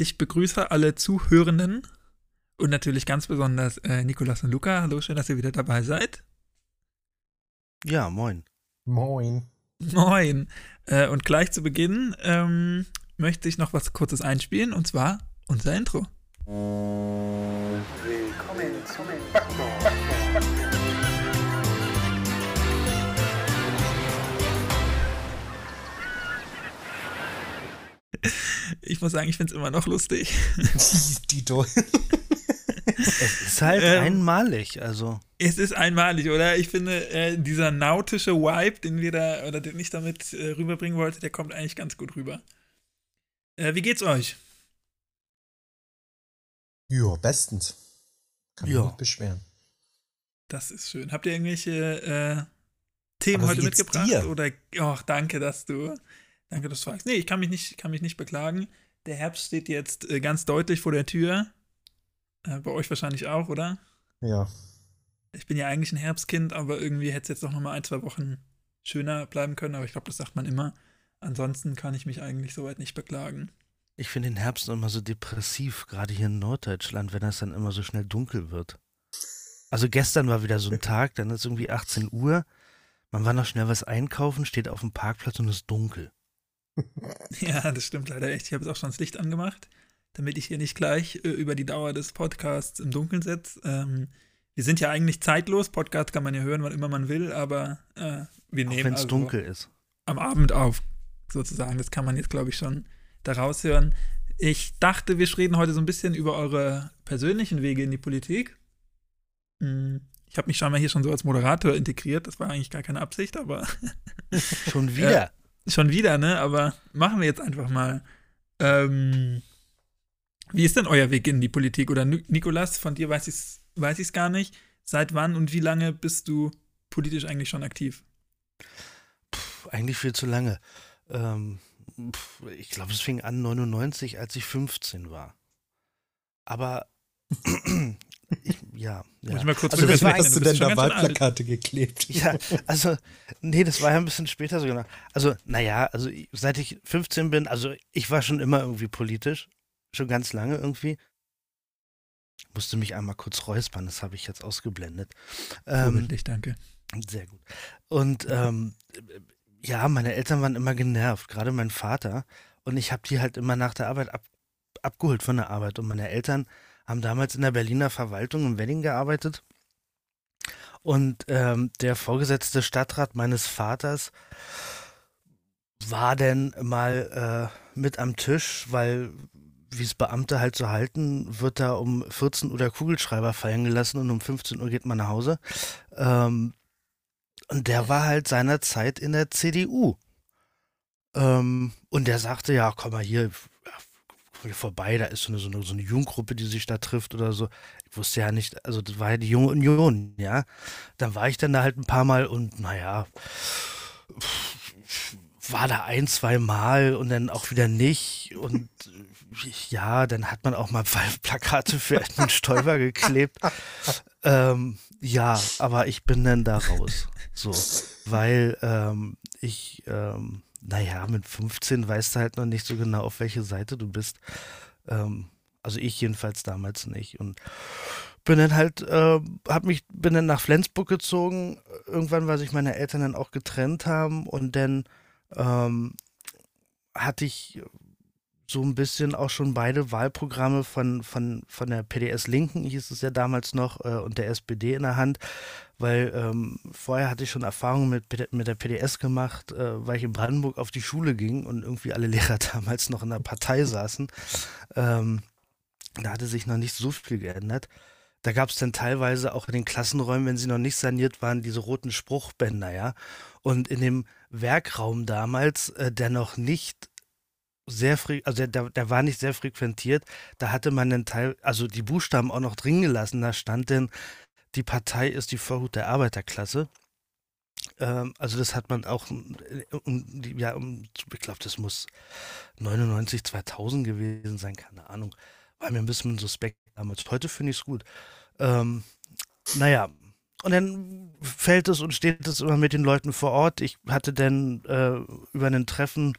Ich begrüße alle Zuhörenden und natürlich ganz besonders äh, Nikolas und Luca. Hallo, schön, dass ihr wieder dabei seid. Ja, moin. Moin. Moin. Äh, und gleich zu Beginn ähm, möchte ich noch was Kurzes einspielen und zwar unser Intro. Willkommen zum Ich muss sagen, ich finde es immer noch lustig. Dito. es ist halt ähm, einmalig, also. Es ist einmalig, oder? Ich finde, äh, dieser nautische Vibe, den wir da, oder den ich damit äh, rüberbringen wollte, der kommt eigentlich ganz gut rüber. Äh, wie geht's euch? Ja, bestens. Kann mich nicht beschweren. Das ist schön. Habt ihr irgendwelche äh, Themen heute mitgebracht? Dir? Oder, ach, danke, dass du Danke, dass du fragst. Nee, ich kann mich nicht, kann mich nicht beklagen. Der Herbst steht jetzt äh, ganz deutlich vor der Tür. Äh, bei euch wahrscheinlich auch, oder? Ja. Ich bin ja eigentlich ein Herbstkind, aber irgendwie hätte es jetzt noch mal ein, zwei Wochen schöner bleiben können. Aber ich glaube, das sagt man immer. Ansonsten kann ich mich eigentlich soweit nicht beklagen. Ich finde den Herbst immer so depressiv, gerade hier in Norddeutschland, wenn es dann immer so schnell dunkel wird. Also gestern war wieder so ein Tag, dann ist irgendwie 18 Uhr, man war noch schnell was einkaufen, steht auf dem Parkplatz und es ist dunkel. Ja, das stimmt leider echt. Ich habe jetzt auch schon das Licht angemacht, damit ich hier nicht gleich äh, über die Dauer des Podcasts im Dunkeln sitze. Ähm, wir sind ja eigentlich zeitlos. Podcast kann man ja hören, wann immer man will, aber äh, wir nehmen. Wenn es also dunkel ist. Am Abend auf, sozusagen. Das kann man jetzt, glaube ich, schon daraus hören. Ich dachte, wir reden heute so ein bisschen über eure persönlichen Wege in die Politik. Hm, ich habe mich scheinbar hier schon so als Moderator integriert. Das war eigentlich gar keine Absicht, aber. schon wieder. Schon wieder, ne? Aber machen wir jetzt einfach mal. Ähm, wie ist denn euer Weg in die Politik? Oder Nikolas, von dir weiß ich es weiß gar nicht. Seit wann und wie lange bist du politisch eigentlich schon aktiv? Puh, eigentlich viel zu lange. Ähm, ich glaube, es fing an 99, als ich 15 war. Aber ich, ja, ja. Muss ich mal kurz also, was hast du, denn da Wahlplakate geklebt? Ja, also, nee, das war ja ein bisschen später sogar. Also, naja, also seit ich 15 bin, also ich war schon immer irgendwie politisch. Schon ganz lange irgendwie. Ich musste mich einmal kurz räuspern, das habe ich jetzt ausgeblendet. Ähm, danke. Sehr gut. Und ähm, ja, meine Eltern waren immer genervt, gerade mein Vater. Und ich habe die halt immer nach der Arbeit ab, abgeholt von der Arbeit. Und meine Eltern haben damals in der Berliner Verwaltung im Wedding gearbeitet. Und ähm, der vorgesetzte Stadtrat meines Vaters war denn mal äh, mit am Tisch, weil, wie es Beamte halt so halten, wird da um 14 Uhr der Kugelschreiber fallen gelassen und um 15 Uhr geht man nach Hause. Ähm, und der war halt seinerzeit in der CDU. Ähm, und der sagte, ja, komm mal hier, vorbei, da ist so eine, so, eine, so eine Jugendgruppe, die sich da trifft oder so. Ich wusste ja nicht, also das war ja die junge Union, ja. Dann war ich dann da halt ein paar Mal und naja, war da ein, zwei Mal und dann auch wieder nicht. Und ja, dann hat man auch mal Plakate für Edmund Stoiber geklebt. Ähm, ja, aber ich bin dann da raus. So, weil ähm, ich ähm, naja, mit 15 weißt du halt noch nicht so genau, auf welche Seite du bist. Ähm, also ich jedenfalls damals nicht. Und bin dann halt, äh, hab mich, bin dann nach Flensburg gezogen, irgendwann, weil sich meine Eltern dann auch getrennt haben und dann ähm, hatte ich so ein bisschen auch schon beide Wahlprogramme von, von, von der PDS Linken, hieß es ja damals noch, äh, und der SPD in der Hand, weil ähm, vorher hatte ich schon Erfahrungen mit, mit der PDS gemacht, äh, weil ich in Brandenburg auf die Schule ging und irgendwie alle Lehrer damals noch in der Partei saßen. Ähm, da hatte sich noch nicht so viel geändert. Da gab es dann teilweise auch in den Klassenräumen, wenn sie noch nicht saniert waren, diese roten Spruchbänder, ja. Und in dem Werkraum damals, äh, der noch nicht sehr also der, der war nicht sehr frequentiert. Da hatte man den Teil, also die Buchstaben auch noch drin gelassen. Da stand denn, die Partei ist die Vorhut der Arbeiterklasse. Ähm, also das hat man auch, äh, ja, ich glaube, das muss 99, 2000 gewesen sein, keine Ahnung. War mir ein bisschen suspekt damals. Heute finde ich es gut. Ähm, naja, und dann fällt es und steht es immer mit den Leuten vor Ort. Ich hatte dann äh, über ein Treffen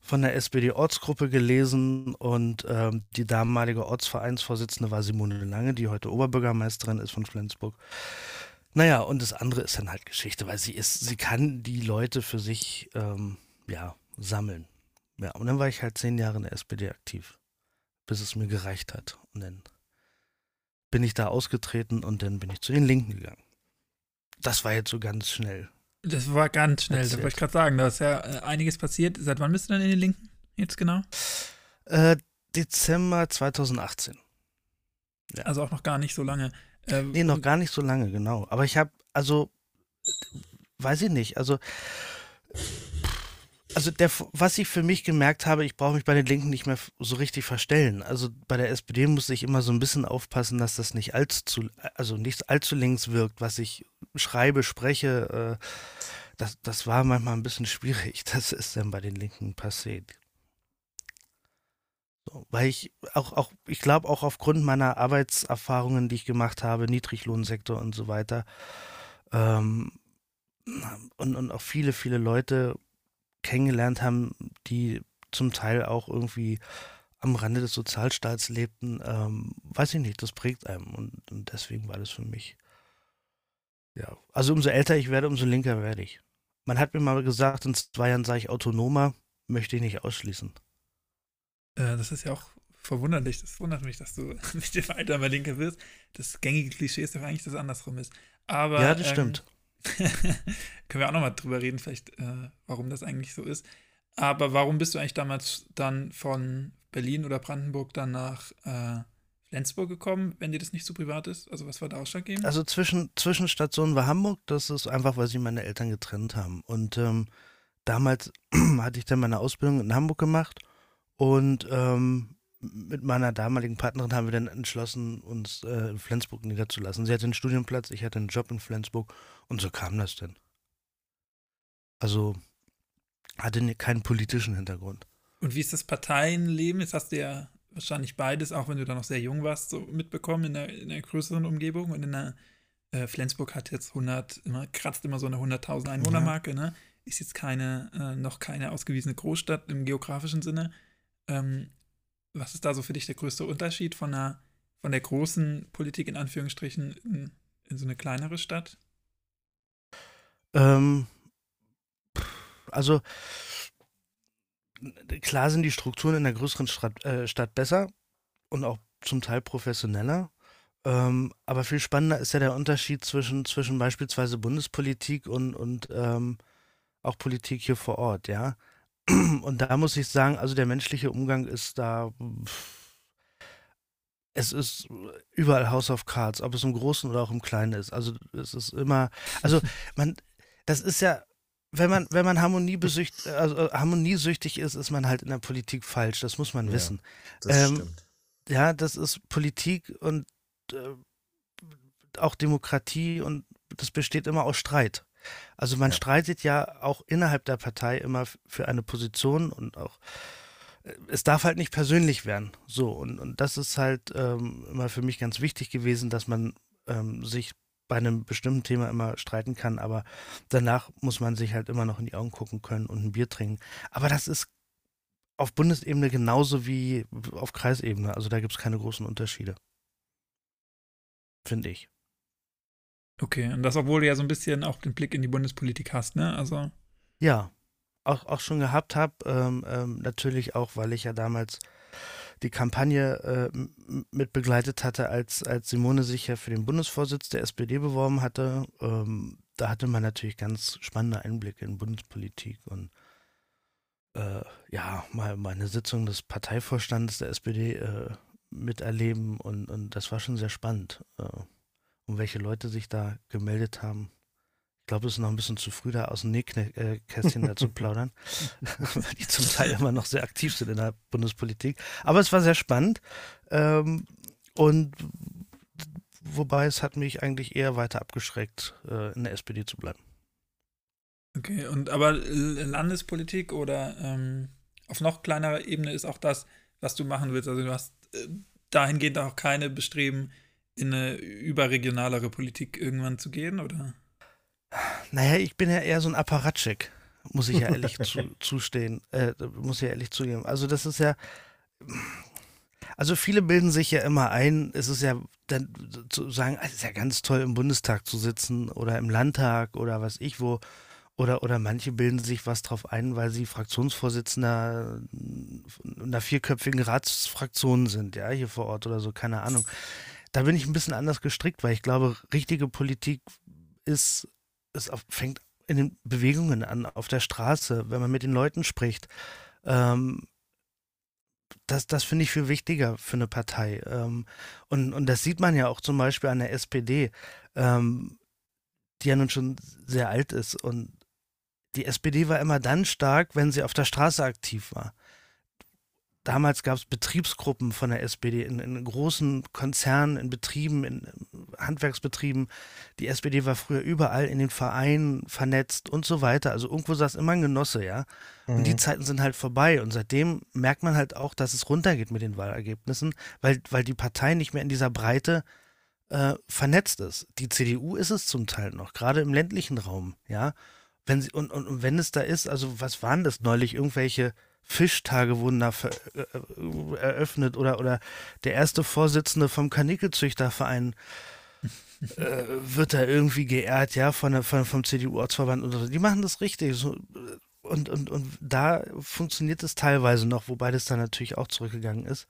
von der SPD-Ortsgruppe gelesen und ähm, die damalige Ortsvereinsvorsitzende war Simone Lange, die heute Oberbürgermeisterin ist von Flensburg. Naja, und das andere ist dann halt Geschichte, weil sie ist, sie kann die Leute für sich ähm, ja, sammeln. Ja, und dann war ich halt zehn Jahre in der SPD aktiv, bis es mir gereicht hat. Und dann bin ich da ausgetreten und dann bin ich zu den Linken gegangen. Das war jetzt so ganz schnell. Das war ganz schnell, da wollte ich gerade sagen, da ist ja äh, einiges passiert. Seit wann bist du denn in den Linken jetzt genau? Äh, Dezember 2018. Ja. Also auch noch gar nicht so lange. Äh, nee, noch gar nicht so lange, genau. Aber ich habe, also, weiß ich nicht, also also der, was ich für mich gemerkt habe, ich brauche mich bei den Linken nicht mehr so richtig verstellen. Also bei der SPD muss ich immer so ein bisschen aufpassen, dass das nicht allzu, also nicht allzu links wirkt, was ich schreibe, spreche. Äh, das, das war manchmal ein bisschen schwierig. Das ist dann bei den Linken passiert. Weil ich auch, auch ich glaube auch aufgrund meiner Arbeitserfahrungen, die ich gemacht habe, Niedriglohnsektor und so weiter, ähm, und, und auch viele, viele Leute kennengelernt haben, die zum Teil auch irgendwie am Rande des Sozialstaats lebten, ähm, weiß ich nicht, das prägt einem und, und, deswegen war das für mich. Ja, also umso älter ich werde, umso linker werde ich. Man hat mir mal gesagt, in zwei Jahren sei ich autonomer, möchte ich nicht ausschließen. Äh, das ist ja auch verwunderlich. Das wundert mich, dass du mit dem Alter mal linker wirst. Das gängige Klischee ist doch eigentlich, dass es andersrum ist. Aber, ja, das ähm, stimmt. Können wir auch nochmal drüber reden, vielleicht, äh, warum das eigentlich so ist. Aber warum bist du eigentlich damals dann von Berlin oder Brandenburg dann nach äh, Flensburg gekommen, wenn dir das nicht so privat ist? Also was war da ausschlaggebend? Also zwischen, Zwischenstation war Hamburg, das ist einfach, weil sich meine Eltern getrennt haben. Und ähm, damals hatte ich dann meine Ausbildung in Hamburg gemacht und ähm, mit meiner damaligen Partnerin haben wir dann entschlossen, uns äh, in Flensburg niederzulassen. Sie hatte einen Studienplatz, ich hatte einen Job in Flensburg und so kam das denn. Also hatte keinen politischen Hintergrund. Und wie ist das Parteienleben? Jetzt hast du ja wahrscheinlich beides, auch wenn du da noch sehr jung warst, so mitbekommen in einer, in einer größeren Umgebung. Und in der äh, Flensburg hat jetzt 100, immer, kratzt immer so eine 100.000 Einwohnermarke, ja. ne? Ist jetzt keine, äh, noch keine ausgewiesene Großstadt im geografischen Sinne. Ähm, was ist da so für dich der größte Unterschied von der, von der großen Politik in Anführungsstrichen in, in so eine kleinere Stadt? Ähm, also klar sind die Strukturen in der größeren Stadt, äh, Stadt besser und auch zum Teil professioneller. Ähm, aber viel spannender ist ja der Unterschied zwischen, zwischen beispielsweise Bundespolitik und, und ähm, auch Politik hier vor Ort, ja. Und da muss ich sagen, also der menschliche Umgang ist da. Es ist überall House of Cards, ob es im Großen oder auch im Kleinen ist. Also es ist immer, also man, das ist ja, wenn man, wenn man harmoniebesücht, also harmoniesüchtig ist, ist man halt in der Politik falsch. Das muss man ja, wissen. Das ähm, stimmt. Ja, das ist Politik und äh, auch Demokratie und das besteht immer aus Streit. Also man ja. streitet ja auch innerhalb der Partei immer für eine Position und auch äh, es darf halt nicht persönlich werden. So, und, und das ist halt ähm, immer für mich ganz wichtig gewesen, dass man ähm, sich bei einem bestimmten Thema immer streiten kann, aber danach muss man sich halt immer noch in die Augen gucken können und ein Bier trinken. Aber das ist auf Bundesebene genauso wie auf Kreisebene. Also da gibt es keine großen Unterschiede. Finde ich. Okay, und das, obwohl du ja so ein bisschen auch den Blick in die Bundespolitik hast, ne? Also. Ja, auch, auch schon gehabt habe. Ähm, ähm, natürlich auch, weil ich ja damals die Kampagne äh, mit begleitet hatte, als, als Simone sich ja für den Bundesvorsitz der SPD beworben hatte. Ähm, da hatte man natürlich ganz spannende Einblicke in Bundespolitik und äh, ja, mal, mal eine Sitzung des Parteivorstandes der SPD äh, miterleben und, und das war schon sehr spannend. Äh, um welche Leute sich da gemeldet haben. Ich glaube, es ist noch ein bisschen zu früh, da aus dem Nähkästchen da zu plaudern, weil die zum Teil immer noch sehr aktiv sind in der Bundespolitik. Aber es war sehr spannend. Ähm, und wobei es hat mich eigentlich eher weiter abgeschreckt, äh, in der SPD zu bleiben. Okay, und aber Landespolitik oder ähm, auf noch kleinerer Ebene ist auch das, was du machen willst. Also du hast äh, dahingehend auch keine Bestreben, in eine überregionalere Politik irgendwann zu gehen, oder? Naja, ich bin ja eher so ein Apparatschik, muss ich ja ehrlich zu, zustehen, äh, muss ich ja ehrlich zugeben. Also das ist ja, also viele bilden sich ja immer ein, es ist ja dann zu sagen, es ist ja ganz toll im Bundestag zu sitzen oder im Landtag oder was ich wo. Oder, oder manche bilden sich was drauf ein, weil sie Fraktionsvorsitzender einer vierköpfigen Ratsfraktion sind, ja, hier vor Ort oder so, keine Ahnung. Da bin ich ein bisschen anders gestrickt, weil ich glaube, richtige Politik ist, ist fängt in den Bewegungen an, auf der Straße, wenn man mit den Leuten spricht. Ähm, das, das finde ich viel wichtiger für eine Partei. Ähm, und, und das sieht man ja auch zum Beispiel an der SPD, ähm, die ja nun schon sehr alt ist und die SPD war immer dann stark, wenn sie auf der Straße aktiv war. Damals gab es Betriebsgruppen von der SPD in, in, großen Konzernen, in Betrieben, in Handwerksbetrieben. Die SPD war früher überall in den Vereinen vernetzt und so weiter. Also irgendwo saß immer ein Genosse, ja. Mhm. Und die mhm. Zeiten sind halt vorbei. Und seitdem merkt man halt auch, dass es runtergeht mit den Wahlergebnissen, weil, weil die Partei nicht mehr in dieser Breite äh, vernetzt ist. Die CDU ist es zum Teil noch, gerade im ländlichen Raum, ja wenn sie, und, und, und wenn es da ist, also was waren das neulich? Irgendwelche Fischtage wurden da ver, äh, äh, eröffnet oder, oder der erste Vorsitzende vom Karnickelzüchterverein äh, wird da irgendwie geehrt, ja, von von, vom CDU-Ortsverband oder so. Die machen das richtig. So, und, und, und da funktioniert es teilweise noch, wobei das dann natürlich auch zurückgegangen ist.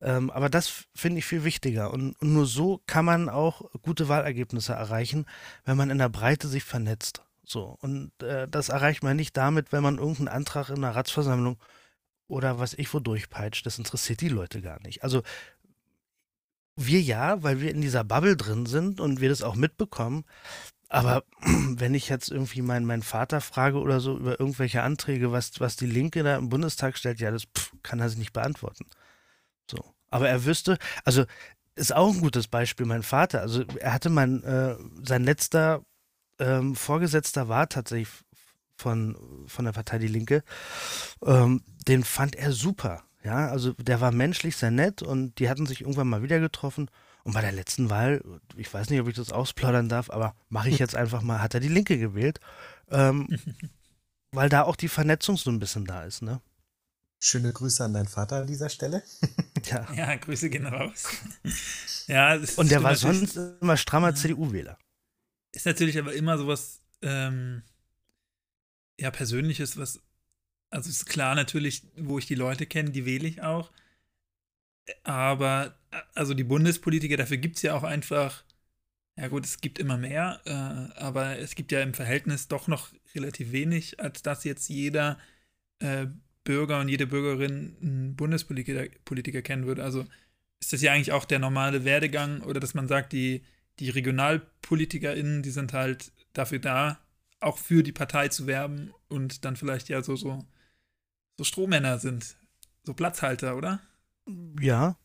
Ähm, aber das finde ich viel wichtiger. Und, und, nur so kann man auch gute Wahlergebnisse erreichen, wenn man in der Breite sich vernetzt. So, und äh, das erreicht man nicht damit, wenn man irgendeinen Antrag in einer Ratsversammlung oder was ich wo durchpeitscht. Das interessiert die Leute gar nicht. Also wir ja, weil wir in dieser Bubble drin sind und wir das auch mitbekommen. Aber wenn ich jetzt irgendwie meinen, meinen Vater frage oder so über irgendwelche Anträge, was, was die Linke da im Bundestag stellt, ja, das pff, kann er sich nicht beantworten. So. Aber er wüsste, also ist auch ein gutes Beispiel, mein Vater. Also er hatte mein, äh, sein letzter ähm, Vorgesetzter war tatsächlich von, von der Partei Die Linke. Ähm, den fand er super. Ja, also der war menschlich sehr nett und die hatten sich irgendwann mal wieder getroffen. Und bei der letzten Wahl, ich weiß nicht, ob ich das ausplaudern darf, aber mache ich jetzt einfach mal, hat er die Linke gewählt. Ähm, weil da auch die Vernetzung so ein bisschen da ist, ne? Schöne Grüße an deinen Vater an dieser Stelle. ja. ja, Grüße gehen raus. ja, und der war sonst immer strammer ja. CDU-Wähler. Ist natürlich aber immer sowas, ähm, ja, Persönliches, was, also ist klar natürlich, wo ich die Leute kenne, die wähle ich auch. Aber, also die Bundespolitiker, dafür gibt es ja auch einfach, ja gut, es gibt immer mehr, äh, aber es gibt ja im Verhältnis doch noch relativ wenig, als dass jetzt jeder äh, Bürger und jede Bürgerin einen Bundespolitiker Politiker kennen würde. Also ist das ja eigentlich auch der normale Werdegang oder dass man sagt, die die RegionalpolitikerInnen, die sind halt dafür da, auch für die Partei zu werben und dann vielleicht ja so, so, so Strohmänner sind. So Platzhalter, oder? Ja,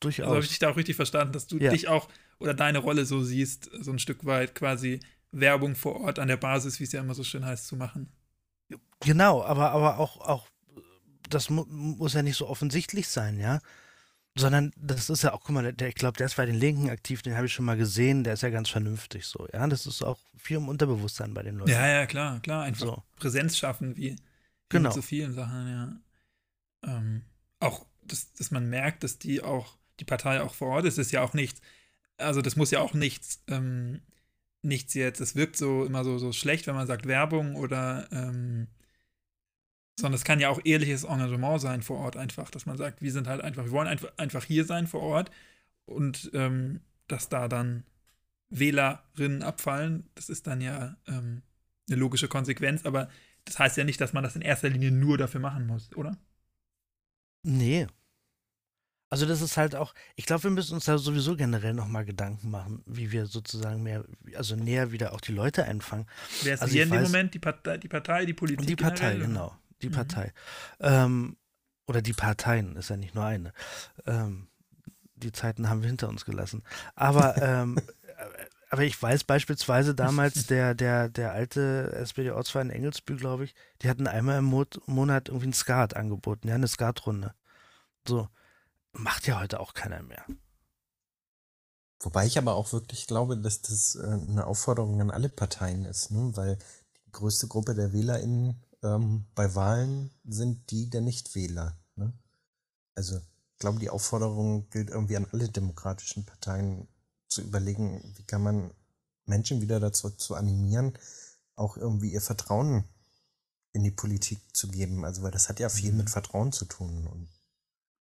durchaus. Also habe ich dich da auch richtig verstanden, dass du ja. dich auch oder deine Rolle so siehst, so ein Stück weit quasi Werbung vor Ort an der Basis, wie es ja immer so schön heißt, zu machen. Genau, aber, aber auch, auch das mu muss ja nicht so offensichtlich sein, ja. Sondern das ist ja auch, guck mal, der, ich glaube, der ist bei den Linken aktiv, den habe ich schon mal gesehen, der ist ja ganz vernünftig so. Ja, das ist auch viel im Unterbewusstsein bei den Leuten. Ja, ja, klar, klar. Einfach so. Präsenz schaffen, wie, wie genau. mit so vielen Sachen, ja. Ähm, auch, dass, dass man merkt, dass die auch, die Partei auch vor Ort ist, ist ja auch nichts, also das muss ja auch nichts, ähm, nichts jetzt, es wirkt so immer so, so schlecht, wenn man sagt Werbung oder ähm, sondern es kann ja auch ehrliches Engagement sein vor Ort einfach, dass man sagt, wir sind halt einfach, wir wollen einfach, einfach hier sein vor Ort und ähm, dass da dann Wählerinnen abfallen, das ist dann ja ähm, eine logische Konsequenz, aber das heißt ja nicht, dass man das in erster Linie nur dafür machen muss, oder? Nee. Also das ist halt auch, ich glaube, wir müssen uns da sowieso generell nochmal Gedanken machen, wie wir sozusagen mehr, also näher wieder auch die Leute einfangen. Wer ist also hier in dem Moment? Die Partei, die Partei, die Politik? Die Partei, generell, genau die mhm. Partei. Ähm, oder die Parteien, ist ja nicht nur eine. Ähm, die Zeiten haben wir hinter uns gelassen. Aber, ähm, aber ich weiß beispielsweise damals, der, der, der alte SPD-Ortsverein Engelsbü, glaube ich, die hatten einmal im Mo Monat irgendwie ein Skat angeboten, ja, eine Skatrunde. So. Macht ja heute auch keiner mehr. Wobei ich aber auch wirklich glaube, dass das äh, eine Aufforderung an alle Parteien ist, ne? weil die größte Gruppe der WählerInnen ähm, bei Wahlen sind die der Nichtwähler. Ne? Also ich glaube, die Aufforderung gilt irgendwie an alle demokratischen Parteien zu überlegen, wie kann man Menschen wieder dazu zu animieren, auch irgendwie ihr Vertrauen in die Politik zu geben. Also, weil das hat ja viel mit mhm. Vertrauen zu tun. Und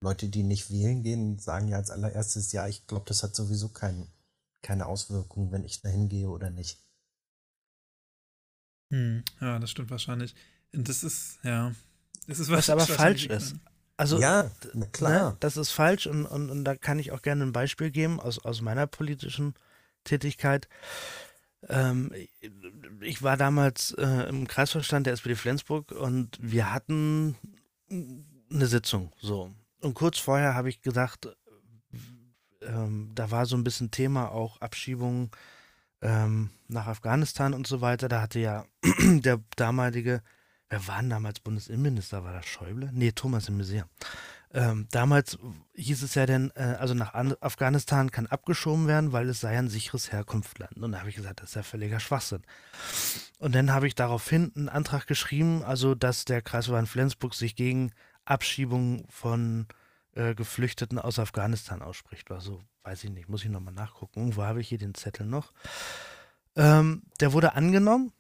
Leute, die nicht wählen gehen, sagen ja als allererstes, ja, ich glaube, das hat sowieso kein, keine Auswirkungen, wenn ich dahin gehe oder nicht. Hm, ja, das stimmt wahrscheinlich. Das ist, ja, das ist was, was aber falsch ist. Also, ja, klar. Ne, das ist falsch und, und, und da kann ich auch gerne ein Beispiel geben aus, aus meiner politischen Tätigkeit. Ähm, ich war damals äh, im Kreisvorstand der SPD Flensburg und wir hatten eine Sitzung, so. Und kurz vorher habe ich gesagt, ähm, da war so ein bisschen Thema auch Abschiebung ähm, nach Afghanistan und so weiter. Da hatte ja der damalige, wer war denn damals Bundesinnenminister? War das Schäuble? Nee, Thomas de Maizière. Ähm, damals hieß es ja denn, äh, also nach An Afghanistan kann abgeschoben werden, weil es sei ein sicheres Herkunftsland. Und da habe ich gesagt, das ist ja völliger Schwachsinn. Und dann habe ich daraufhin einen Antrag geschrieben, also dass der Kreisverband Flensburg sich gegen Abschiebung von äh, Geflüchteten aus Afghanistan ausspricht. Also weiß ich nicht, muss ich nochmal nachgucken. Wo habe ich hier den Zettel noch? Ähm, der wurde angenommen,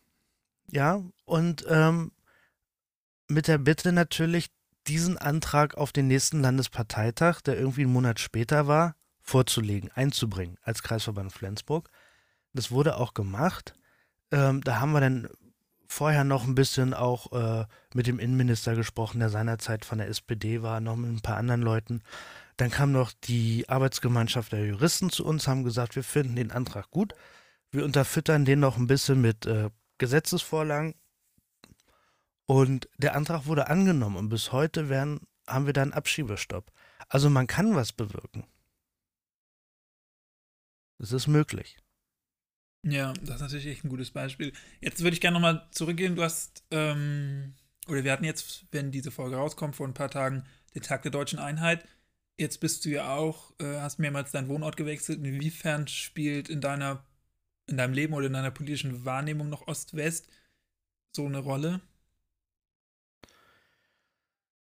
ja, und ähm, mit der Bitte natürlich, diesen Antrag auf den nächsten Landesparteitag, der irgendwie einen Monat später war, vorzulegen, einzubringen als Kreisverband Flensburg. Das wurde auch gemacht. Ähm, da haben wir dann vorher noch ein bisschen auch äh, mit dem Innenminister gesprochen, der seinerzeit von der SPD war, noch mit ein paar anderen Leuten. Dann kam noch die Arbeitsgemeinschaft der Juristen zu uns, haben gesagt, wir finden den Antrag gut. Wir unterfüttern den noch ein bisschen mit äh, Gesetzesvorlagen und der Antrag wurde angenommen und bis heute werden, haben wir da einen Abschiebestopp. Also man kann was bewirken. Es ist möglich. Ja, das ist natürlich echt ein gutes Beispiel. Jetzt würde ich gerne nochmal zurückgehen. Du hast, ähm, oder wir hatten jetzt, wenn diese Folge rauskommt, vor ein paar Tagen den Tag der deutschen Einheit. Jetzt bist du ja auch, äh, hast mehrmals deinen Wohnort gewechselt. Inwiefern spielt in deiner, in deinem Leben oder in deiner politischen Wahrnehmung noch Ost-West so eine Rolle?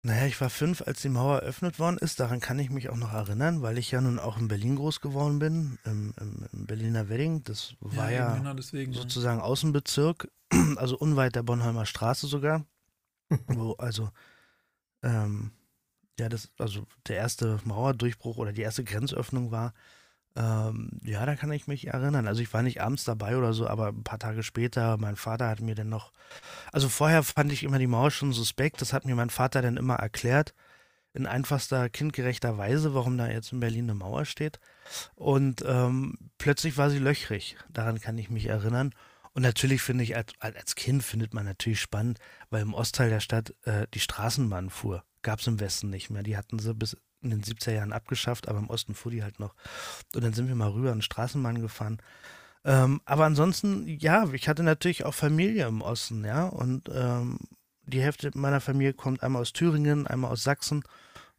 Naja, ich war fünf, als die Mauer eröffnet worden ist. Daran kann ich mich auch noch erinnern, weil ich ja nun auch in Berlin groß geworden bin, im, im, im Berliner Wedding. Das war ja, ja genau deswegen, sozusagen Außenbezirk, also unweit der Bonheimer Straße sogar. wo also, ähm, ja, das, also der erste Mauerdurchbruch oder die erste Grenzöffnung war. Ähm, ja, da kann ich mich erinnern. Also ich war nicht abends dabei oder so, aber ein paar Tage später, mein Vater hat mir dann noch, also vorher fand ich immer die Mauer schon suspekt, das hat mir mein Vater dann immer erklärt, in einfachster, kindgerechter Weise, warum da jetzt in Berlin eine Mauer steht. Und ähm, plötzlich war sie löchrig, daran kann ich mich erinnern. Und natürlich finde ich, als, als Kind findet man natürlich spannend, weil im Ostteil der Stadt äh, die Straßenbahn fuhr. Gab es im Westen nicht mehr. Die hatten sie bis in den 70er Jahren abgeschafft, aber im Osten fuhr die halt noch. Und dann sind wir mal rüber an Straßenbahn gefahren. Ähm, aber ansonsten, ja, ich hatte natürlich auch Familie im Osten, ja. Und ähm, die Hälfte meiner Familie kommt einmal aus Thüringen, einmal aus Sachsen,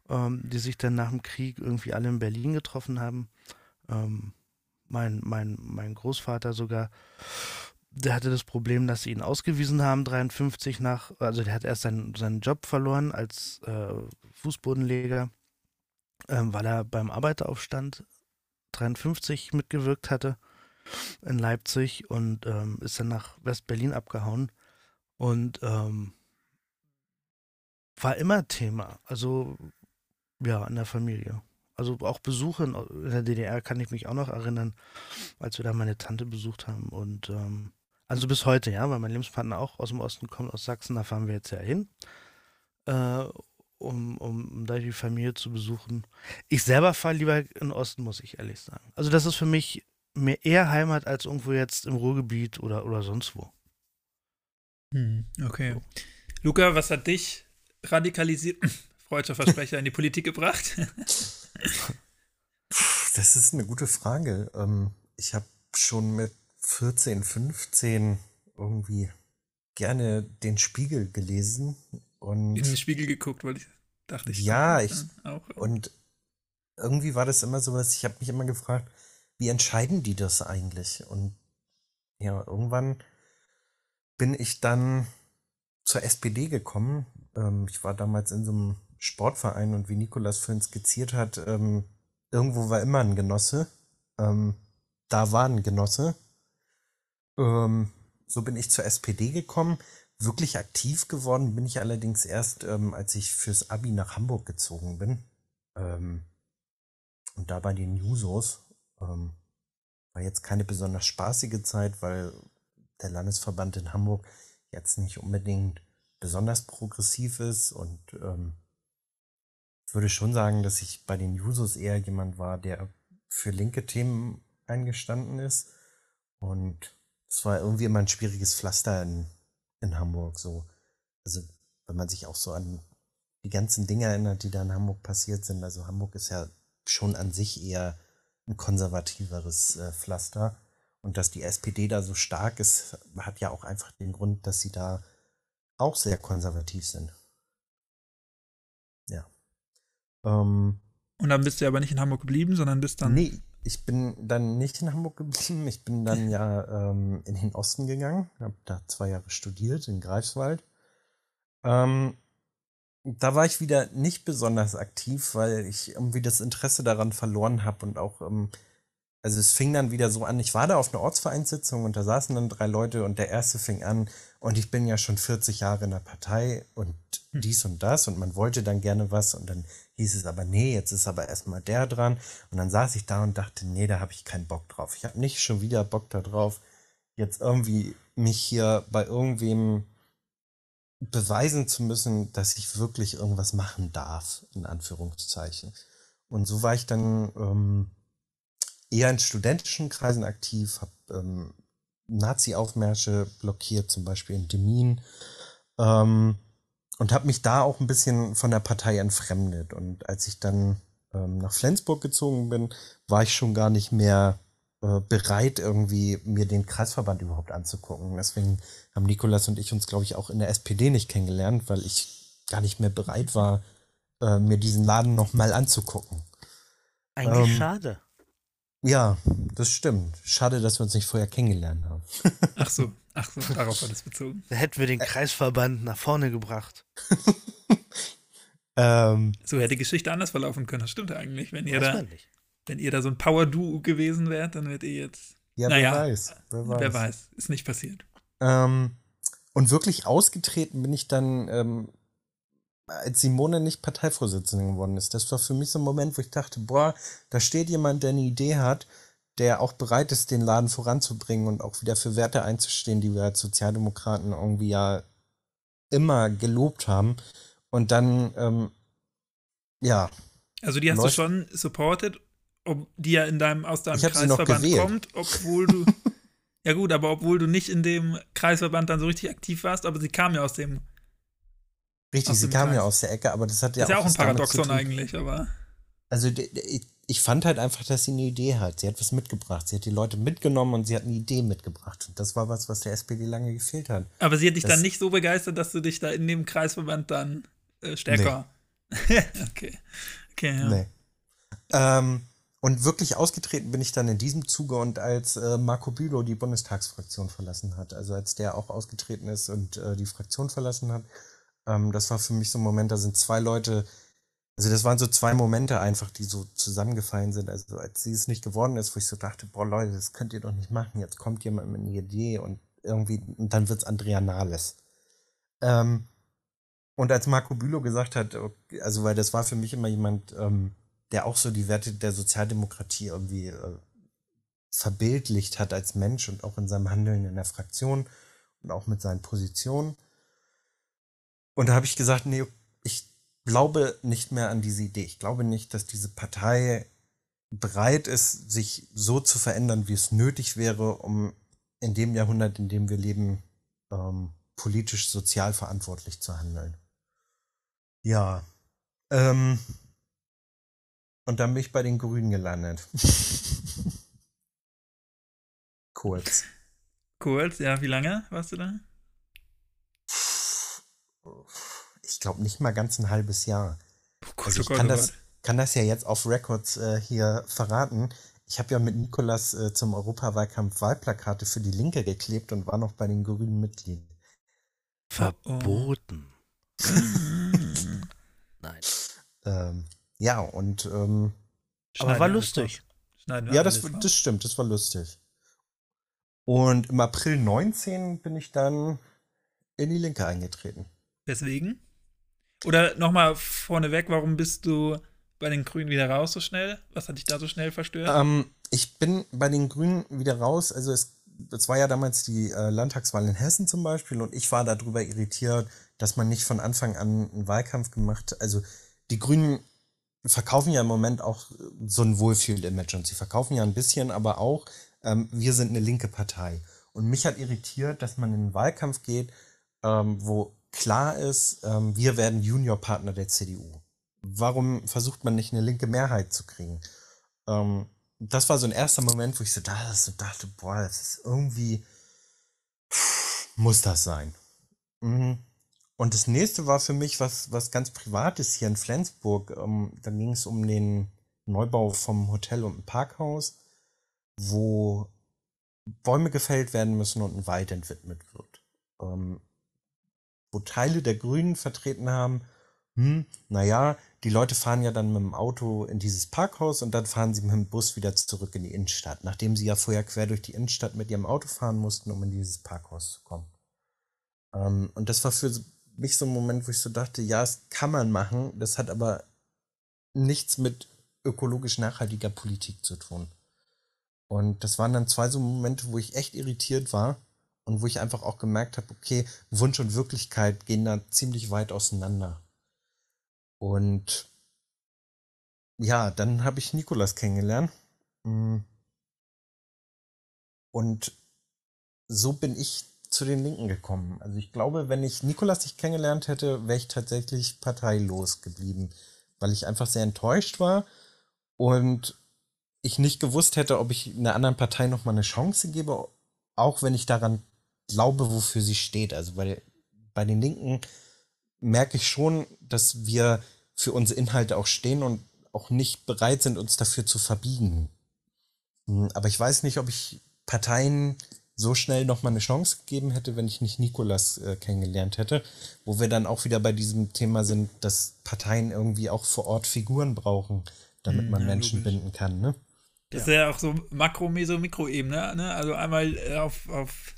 ähm, die sich dann nach dem Krieg irgendwie alle in Berlin getroffen haben. Ähm, mein, mein, mein Großvater sogar, der hatte das Problem, dass sie ihn ausgewiesen haben, 53 nach, also der hat erst seinen, seinen Job verloren als äh, Fußbodenleger ähm, weil er beim Arbeiteraufstand 53 mitgewirkt hatte in Leipzig und ähm, ist dann nach West-Berlin abgehauen und ähm, war immer Thema. Also ja, in der Familie. Also auch Besuche in der DDR kann ich mich auch noch erinnern, als wir da meine Tante besucht haben. Und ähm, also bis heute, ja, weil mein Lebenspartner auch aus dem Osten kommt, aus Sachsen, da fahren wir jetzt ja hin. Äh, um, um da die Familie zu besuchen. Ich selber fahre lieber in den Osten, muss ich ehrlich sagen. Also das ist für mich mehr eher Heimat als irgendwo jetzt im Ruhrgebiet oder, oder sonst wo. Hm, okay. So. Luca, was hat dich radikalisiert, freudscher Versprecher, in die Politik gebracht? das ist eine gute Frage. Ähm, ich habe schon mit 14, 15 irgendwie gerne den Spiegel gelesen und in den Spiegel geguckt, weil ich dachte, ich ja, ich auch. und irgendwie war das immer so, dass ich habe mich immer gefragt, wie entscheiden die das eigentlich? Und ja, irgendwann bin ich dann zur SPD gekommen. Ähm, ich war damals in so einem Sportverein und wie Nikolas vorhin skizziert hat, ähm, irgendwo war immer ein Genosse. Ähm, da war ein Genosse. Ähm, so bin ich zur SPD gekommen. Wirklich aktiv geworden bin ich allerdings erst, ähm, als ich fürs Abi nach Hamburg gezogen bin. Ähm, und da bei den Jusos. Ähm, war jetzt keine besonders spaßige Zeit, weil der Landesverband in Hamburg jetzt nicht unbedingt besonders progressiv ist und ähm, ich würde schon sagen, dass ich bei den Jusos eher jemand war, der für linke Themen eingestanden ist und es war irgendwie immer ein schwieriges Pflaster in, in Hamburg so. Also wenn man sich auch so an die ganzen Dinge erinnert, die da in Hamburg passiert sind. Also Hamburg ist ja schon an sich eher ein konservativeres äh, Pflaster. Und dass die SPD da so stark ist, hat ja auch einfach den Grund, dass sie da auch sehr konservativ sind. Ja. Ähm, Und dann bist du aber nicht in Hamburg geblieben, sondern bist dann. Nee, ich bin dann nicht in Hamburg geblieben. Ich bin dann ja ähm, in den Osten gegangen, habe da zwei Jahre studiert in Greifswald. Ähm, da war ich wieder nicht besonders aktiv, weil ich irgendwie das Interesse daran verloren habe und auch, ähm, also es fing dann wieder so an, ich war da auf einer Ortsvereinssitzung und da saßen dann drei Leute und der erste fing an und ich bin ja schon 40 Jahre in der Partei und hm. dies und das und man wollte dann gerne was und dann hieß es aber, nee, jetzt ist aber erstmal der dran und dann saß ich da und dachte, nee, da habe ich keinen Bock drauf. Ich habe nicht schon wieder Bock darauf, jetzt irgendwie mich hier bei irgendwem beweisen zu müssen, dass ich wirklich irgendwas machen darf, in Anführungszeichen. Und so war ich dann ähm, eher in studentischen Kreisen aktiv, habe ähm, Nazi-Aufmärsche blockiert, zum Beispiel in Demin, ähm, und habe mich da auch ein bisschen von der Partei entfremdet. Und als ich dann ähm, nach Flensburg gezogen bin, war ich schon gar nicht mehr äh, bereit, irgendwie mir den Kreisverband überhaupt anzugucken. Deswegen haben Nikolas und ich uns, glaube ich, auch in der SPD nicht kennengelernt, weil ich gar nicht mehr bereit war, äh, mir diesen Laden nochmal anzugucken. Eigentlich ähm, schade. Ja, das stimmt. Schade, dass wir uns nicht vorher kennengelernt haben. Ach so, ach so, darauf war das bezogen. Da hätten wir den Kreisverband nach vorne gebracht. ähm, so hätte die Geschichte anders verlaufen können. Das stimmt eigentlich, wenn ihr da. Wenn ihr da so ein Power-Duo gewesen wärt, dann wärt ihr jetzt. Ja, naja, wer weiß. Wer weiß. Wer weiß. Ist nicht passiert. Ähm, und wirklich ausgetreten bin ich dann, ähm, als Simone nicht Parteivorsitzende geworden ist. Das war für mich so ein Moment, wo ich dachte, boah, da steht jemand, der eine Idee hat, der auch bereit ist, den Laden voranzubringen und auch wieder für Werte einzustehen, die wir als Sozialdemokraten irgendwie ja immer gelobt haben. Und dann, ähm, ja. Also die hast du schon supported ob die ja in deinem, aus deinem Kreisverband kommt, obwohl du. ja gut, aber obwohl du nicht in dem Kreisverband dann so richtig aktiv warst, aber sie kam ja aus dem. Richtig, sie kam ja aus der Ecke, aber das hat ja ist auch. Ist ja auch ein Paradoxon eigentlich, aber. Also ich fand halt einfach, dass sie eine Idee hat. Sie hat was mitgebracht. Sie hat die Leute mitgenommen und sie hat eine Idee mitgebracht. Und das war was, was der SPD lange gefehlt hat. Aber sie hat dich das dann nicht so begeistert, dass du dich da in dem Kreisverband dann äh, stärker. Nee. okay. Okay, ja. Nee. Ähm, und wirklich ausgetreten bin ich dann in diesem Zuge und als äh, Marco Bülow die Bundestagsfraktion verlassen hat, also als der auch ausgetreten ist und äh, die Fraktion verlassen hat, ähm, das war für mich so ein Moment, da sind zwei Leute, also das waren so zwei Momente einfach, die so zusammengefallen sind. Also als sie es nicht geworden ist, wo ich so dachte, boah Leute, das könnt ihr doch nicht machen, jetzt kommt jemand mit einer Idee und irgendwie, und dann wird's Andrea Nahles. Ähm, und als Marco Bülow gesagt hat, okay, also weil das war für mich immer jemand, ähm, der auch so die Werte der Sozialdemokratie irgendwie äh, verbildlicht hat als Mensch und auch in seinem Handeln in der Fraktion und auch mit seinen Positionen. Und da habe ich gesagt, nee, ich glaube nicht mehr an diese Idee. Ich glaube nicht, dass diese Partei bereit ist, sich so zu verändern, wie es nötig wäre, um in dem Jahrhundert, in dem wir leben, ähm, politisch sozial verantwortlich zu handeln. Ja. Ähm, und dann bin ich bei den Grünen gelandet. Kurz. Kurz, ja, wie lange warst du da? Ich glaube nicht mal ganz ein halbes Jahr. Oh Gott, also ich oh Gott, kann, oh das, kann das ja jetzt auf Records äh, hier verraten. ich habe ja mit Nikolas äh, zum Europawahlkampf Wahlplakate für die Linke geklebt und war noch bei den Grünen Mitglied. Verboten. Nein. Ähm, ja, und ähm, aber war lustig. Ja, das, das stimmt, das war lustig. Und im April 19 bin ich dann in die Linke eingetreten. Weswegen? Oder nochmal vorneweg, warum bist du bei den Grünen wieder raus so schnell? Was hat dich da so schnell verstört? Ähm, ich bin bei den Grünen wieder raus. Also es, es war ja damals die äh, Landtagswahl in Hessen zum Beispiel und ich war darüber irritiert, dass man nicht von Anfang an einen Wahlkampf gemacht hat. Also die Grünen verkaufen ja im Moment auch so ein Wohlfühl-Image und sie verkaufen ja ein bisschen, aber auch, ähm, wir sind eine linke Partei. Und mich hat irritiert, dass man in einen Wahlkampf geht, ähm, wo klar ist, ähm, wir werden Juniorpartner der CDU. Warum versucht man nicht eine linke Mehrheit zu kriegen? Ähm, das war so ein erster Moment, wo ich so dachte, boah, das ist irgendwie, muss das sein? Mhm. Und das nächste war für mich was, was ganz Privates hier in Flensburg. Ähm, da ging es um den Neubau vom Hotel und ein Parkhaus, wo Bäume gefällt werden müssen und ein Wald entwidmet wird. Ähm, wo Teile der Grünen vertreten haben, hm, naja, die Leute fahren ja dann mit dem Auto in dieses Parkhaus und dann fahren sie mit dem Bus wieder zurück in die Innenstadt, nachdem sie ja vorher quer durch die Innenstadt mit ihrem Auto fahren mussten, um in dieses Parkhaus zu kommen. Ähm, und das war für mich so ein Moment, wo ich so dachte, ja, das kann man machen, das hat aber nichts mit ökologisch nachhaltiger Politik zu tun. Und das waren dann zwei so Momente, wo ich echt irritiert war und wo ich einfach auch gemerkt habe, okay, Wunsch und Wirklichkeit gehen da ziemlich weit auseinander. Und ja, dann habe ich Nikolas kennengelernt. Mm. Und so bin ich zu den Linken gekommen. Also ich glaube, wenn ich Nikolas nicht kennengelernt hätte, wäre ich tatsächlich parteilos geblieben, weil ich einfach sehr enttäuscht war und ich nicht gewusst hätte, ob ich einer anderen Partei nochmal eine Chance gebe, auch wenn ich daran glaube, wofür sie steht. Also bei, bei den Linken merke ich schon, dass wir für unsere Inhalte auch stehen und auch nicht bereit sind, uns dafür zu verbiegen. Hm, aber ich weiß nicht, ob ich Parteien so schnell nochmal eine Chance gegeben hätte, wenn ich nicht Nikolas äh, kennengelernt hätte, wo wir dann auch wieder bei diesem Thema sind, dass Parteien irgendwie auch vor Ort Figuren brauchen, damit hm, man ja, Menschen logisch. binden kann. Ne? Das ja. ist ja auch so Makro-, Meso-, Mikroebene. Ne? Also einmal äh, auf, auf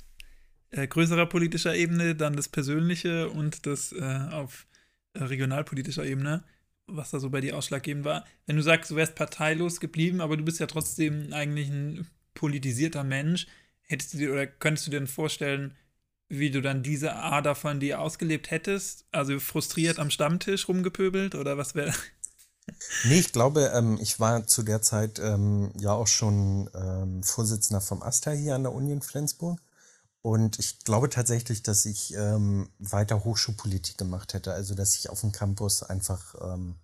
äh, größerer politischer Ebene, dann das Persönliche und das äh, auf äh, regionalpolitischer Ebene, was da so bei dir ausschlaggebend war. Wenn du sagst, du wärst parteilos geblieben, aber du bist ja trotzdem eigentlich ein politisierter Mensch, hättest du dir oder könntest du dir denn vorstellen, wie du dann diese Ader von dir ausgelebt hättest? Also frustriert am Stammtisch rumgepöbelt oder was wäre. nee, ich glaube, ähm, ich war zu der Zeit ähm, ja auch schon ähm, Vorsitzender vom AStA hier an der Uni in Flensburg. Und ich glaube tatsächlich, dass ich ähm, weiter Hochschulpolitik gemacht hätte, also dass ich auf dem Campus einfach ähm,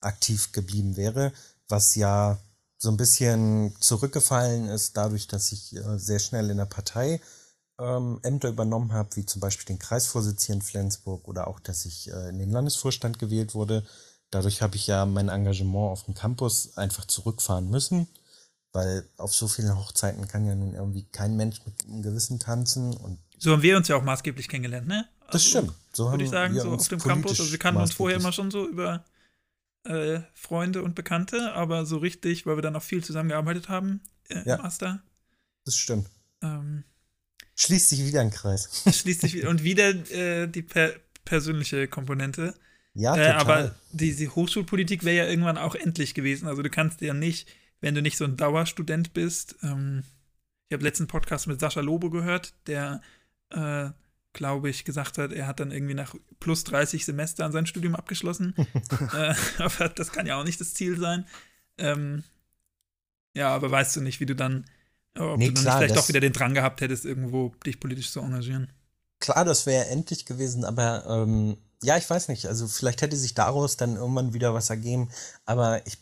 aktiv geblieben wäre, was ja so ein bisschen zurückgefallen ist, dadurch, dass ich äh, sehr schnell in der Partei ähm, Ämter übernommen habe, wie zum Beispiel den Kreisvorsitz hier in Flensburg oder auch, dass ich äh, in den Landesvorstand gewählt wurde. Dadurch habe ich ja mein Engagement auf dem Campus einfach zurückfahren müssen weil auf so vielen Hochzeiten kann ja nun irgendwie kein Mensch mit einem Gewissen tanzen. Und so haben wir uns ja auch maßgeblich kennengelernt, ne? Also, das stimmt. So würde ich sagen, so auf dem Campus. Also wir kannten uns vorher immer schon so über äh, Freunde und Bekannte, aber so richtig, weil wir dann auch viel zusammengearbeitet haben äh, ja, im Master. Das stimmt. Ähm, schließt sich wieder ein Kreis. Schließt sich wieder und wieder äh, die per persönliche Komponente. Ja, äh, total. aber die, die Hochschulpolitik wäre ja irgendwann auch endlich gewesen. Also du kannst ja nicht wenn du nicht so ein Dauerstudent bist. Ähm, ich habe letzten Podcast mit Sascha Lobo gehört, der, äh, glaube ich, gesagt hat, er hat dann irgendwie nach plus 30 Semestern sein Studium abgeschlossen. äh, aber das kann ja auch nicht das Ziel sein. Ähm, ja, aber weißt du nicht, wie du dann, ob nee, du dann klar, vielleicht doch wieder den Drang gehabt hättest, irgendwo dich politisch zu engagieren. Klar, das wäre endlich gewesen, aber ähm, ja, ich weiß nicht. Also vielleicht hätte sich daraus dann irgendwann wieder was ergeben. Aber ich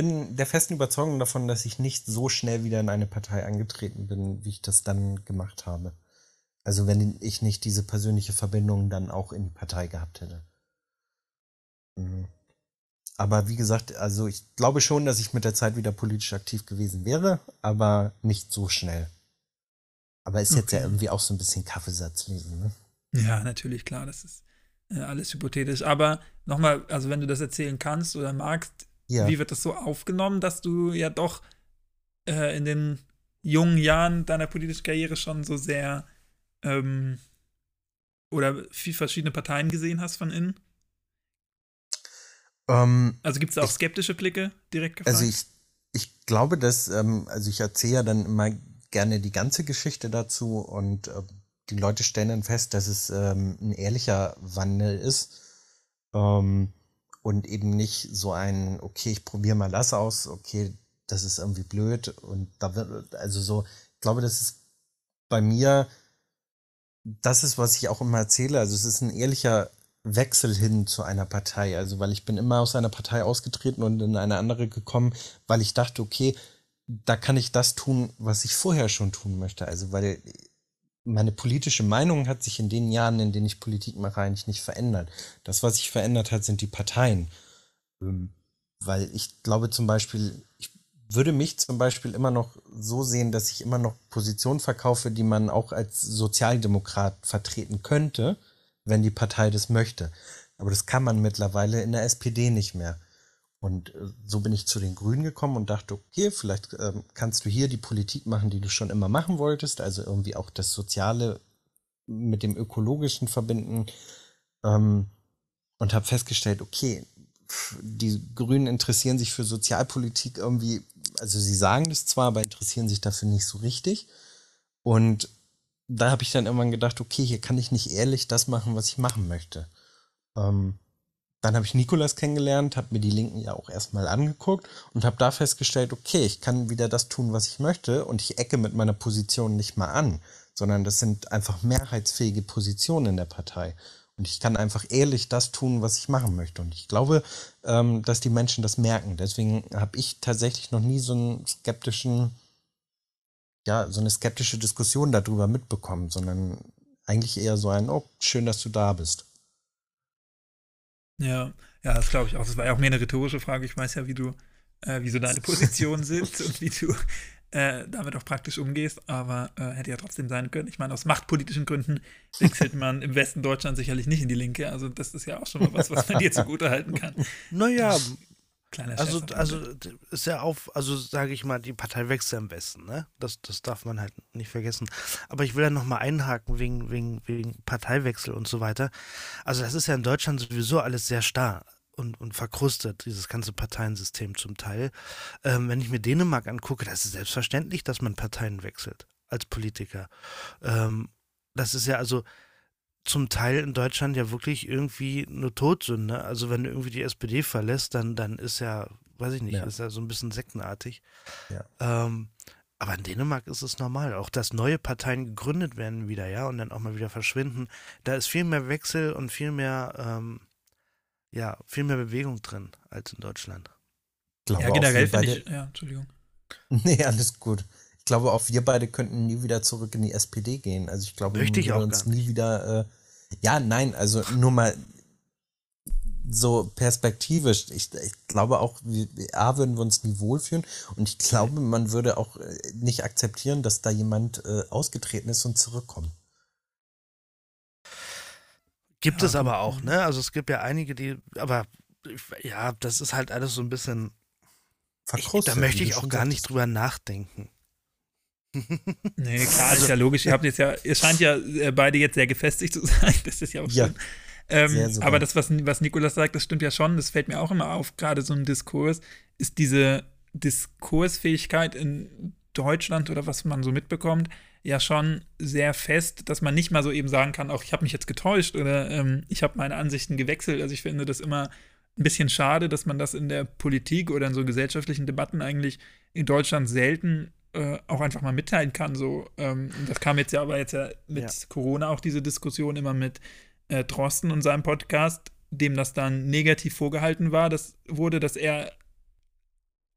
bin der festen Überzeugung davon, dass ich nicht so schnell wieder in eine Partei angetreten bin, wie ich das dann gemacht habe. Also wenn ich nicht diese persönliche Verbindung dann auch in die Partei gehabt hätte. Mhm. aber wie gesagt, also ich glaube schon, dass ich mit der Zeit wieder politisch aktiv gewesen wäre, aber nicht so schnell. Aber ist okay. jetzt ja irgendwie auch so ein bisschen Kaffeesatzlesen, ne? Ja, natürlich, klar, das ist äh, alles hypothetisch. Aber nochmal, also wenn du das erzählen kannst oder magst, ja. wie wird das so aufgenommen, dass du ja doch äh, in den jungen Jahren deiner politischen Karriere schon so sehr ähm, oder viele verschiedene Parteien gesehen hast von innen? Ähm, also gibt es auch ich, skeptische Blicke direkt gefragt? Also ich, ich glaube, dass, ähm, also ich erzähle ja dann immer gerne die ganze Geschichte dazu und äh, die Leute stellen dann fest, dass es ähm, ein ehrlicher Wandel ist ähm, und eben nicht so ein, okay, ich probiere mal das aus, okay, das ist irgendwie blöd und da wird, also so, ich glaube, das ist bei mir, das ist, was ich auch immer erzähle, also es ist ein ehrlicher Wechsel hin zu einer Partei, also weil ich bin immer aus einer Partei ausgetreten und in eine andere gekommen, weil ich dachte, okay, da kann ich das tun, was ich vorher schon tun möchte, also weil meine politische Meinung hat sich in den Jahren, in denen ich Politik mache, eigentlich nicht verändert. Das, was sich verändert hat, sind die Parteien. Ähm, weil ich glaube zum Beispiel, ich würde mich zum Beispiel immer noch so sehen, dass ich immer noch Positionen verkaufe, die man auch als Sozialdemokrat vertreten könnte, wenn die Partei das möchte. Aber das kann man mittlerweile in der SPD nicht mehr. Und äh, so bin ich zu den Grünen gekommen und dachte, okay, vielleicht ähm, kannst du hier die Politik machen, die du schon immer machen wolltest, also irgendwie auch das Soziale mit dem Ökologischen verbinden. Ähm, und habe festgestellt, okay, die Grünen interessieren sich für Sozialpolitik irgendwie, also sie sagen das zwar, aber interessieren sich dafür nicht so richtig. Und da habe ich dann irgendwann gedacht, okay, hier kann ich nicht ehrlich das machen, was ich machen möchte. Ähm, dann habe ich Nikolas kennengelernt, habe mir die Linken ja auch erstmal angeguckt und habe da festgestellt, okay, ich kann wieder das tun, was ich möchte und ich ecke mit meiner Position nicht mal an, sondern das sind einfach mehrheitsfähige Positionen in der Partei. Und ich kann einfach ehrlich das tun, was ich machen möchte. Und ich glaube, ähm, dass die Menschen das merken. Deswegen habe ich tatsächlich noch nie so einen skeptischen, ja, so eine skeptische Diskussion darüber mitbekommen, sondern eigentlich eher so ein, oh, schön, dass du da bist. Ja, ja, das glaube ich auch. Das war ja auch mehr eine rhetorische Frage. Ich weiß ja, wie du, äh, wie so deine Positionen sind und wie du äh, damit auch praktisch umgehst, aber äh, hätte ja trotzdem sein können. Ich meine, aus machtpolitischen Gründen wechselt man im Westen Deutschland sicherlich nicht in die Linke. Also das ist ja auch schon mal was, was man dir zugute halten kann. Naja, Kleiner also, also ist ja auf, also sage ich mal, die Partei wächst ja am besten, ne? Das, das darf man halt nicht vergessen. Aber ich will ja nochmal einhaken wegen, wegen, wegen Parteiwechsel und so weiter. Also das ist ja in Deutschland sowieso alles sehr starr und, und verkrustet, dieses ganze Parteiensystem zum Teil. Ähm, wenn ich mir Dänemark angucke, das ist selbstverständlich, dass man Parteien wechselt als Politiker. Ähm, das ist ja also zum Teil in Deutschland ja wirklich irgendwie eine Todsünde. Also wenn du irgendwie die SPD verlässt, dann, dann ist ja, weiß ich nicht, ja. ist ja so ein bisschen sektenartig. Ja. Ähm, aber in Dänemark ist es normal, auch dass neue Parteien gegründet werden wieder, ja, und dann auch mal wieder verschwinden. Da ist viel mehr Wechsel und viel mehr ähm, ja, viel mehr Bewegung drin als in Deutschland. Glaube ja, generell finde ich, ja, Entschuldigung. Nee, alles gut. Ich glaube, auch wir beide könnten nie wieder zurück in die SPD gehen. Also ich glaube, Möchte wir uns nie wieder, äh, ja, nein, also nur mal so perspektivisch. Ich, ich glaube auch, wir, A, würden wir uns nie wohlfühlen und ich glaube, man würde auch äh, nicht akzeptieren, dass da jemand äh, ausgetreten ist und zurückkommt. Gibt ja, es aber auch, ne? Also es gibt ja einige, die, aber ja, das ist halt alles so ein bisschen. Verkrustet, da möchte ich auch gar nicht drüber nachdenken. Nee, klar, also, ist ja logisch. Ihr habt jetzt ja, ihr scheint ja äh, beide jetzt sehr gefestigt zu sein. Das ist ja auch schön. Ja, ähm, aber das, was, was Nikolas sagt, das stimmt ja schon. Das fällt mir auch immer auf, gerade so ein Diskurs, ist diese Diskursfähigkeit in Deutschland oder was man so mitbekommt, ja schon sehr fest, dass man nicht mal so eben sagen kann, auch ich habe mich jetzt getäuscht oder ähm, ich habe meine Ansichten gewechselt. Also ich finde das immer ein bisschen schade, dass man das in der Politik oder in so gesellschaftlichen Debatten eigentlich in Deutschland selten äh, auch einfach mal mitteilen kann. So, ähm, das kam jetzt ja aber jetzt ja mit ja. Corona auch diese Diskussion immer mit äh, Drosten und seinem Podcast, dem das dann negativ vorgehalten war, das wurde, dass er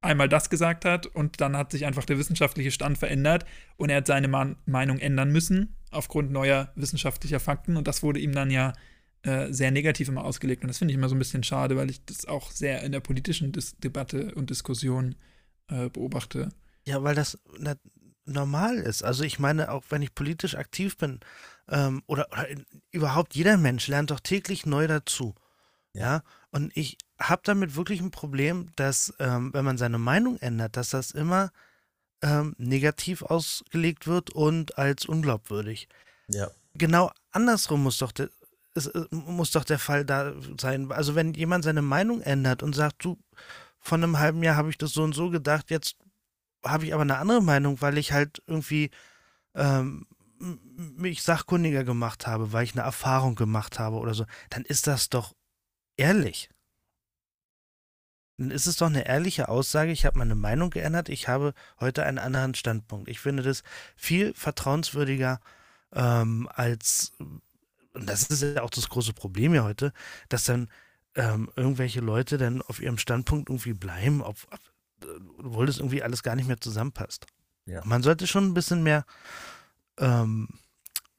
einmal das gesagt hat und dann hat sich einfach der wissenschaftliche Stand verändert und er hat seine Man Meinung ändern müssen aufgrund neuer wissenschaftlicher Fakten und das wurde ihm dann ja äh, sehr negativ immer ausgelegt. Und das finde ich immer so ein bisschen schade, weil ich das auch sehr in der politischen Dis Debatte und Diskussion äh, beobachte. Ja, weil das normal ist. Also ich meine, auch wenn ich politisch aktiv bin, ähm, oder, oder überhaupt jeder Mensch lernt doch täglich neu dazu. Ja, und ich habe damit wirklich ein Problem, dass, ähm, wenn man seine Meinung ändert, dass das immer ähm, negativ ausgelegt wird und als unglaubwürdig. Ja. Genau andersrum muss doch, de, es, muss doch der Fall da sein. Also wenn jemand seine Meinung ändert und sagt, du, von einem halben Jahr habe ich das so und so gedacht, jetzt habe ich aber eine andere Meinung, weil ich halt irgendwie ähm, mich sachkundiger gemacht habe, weil ich eine Erfahrung gemacht habe oder so, dann ist das doch ehrlich. Dann ist es doch eine ehrliche Aussage, ich habe meine Meinung geändert, ich habe heute einen anderen Standpunkt. Ich finde das viel vertrauenswürdiger ähm, als, und das ist ja auch das große Problem hier heute, dass dann ähm, irgendwelche Leute dann auf ihrem Standpunkt irgendwie bleiben, ob, ob, obwohl das irgendwie alles gar nicht mehr zusammenpasst. Ja. Man sollte schon ein bisschen mehr ähm,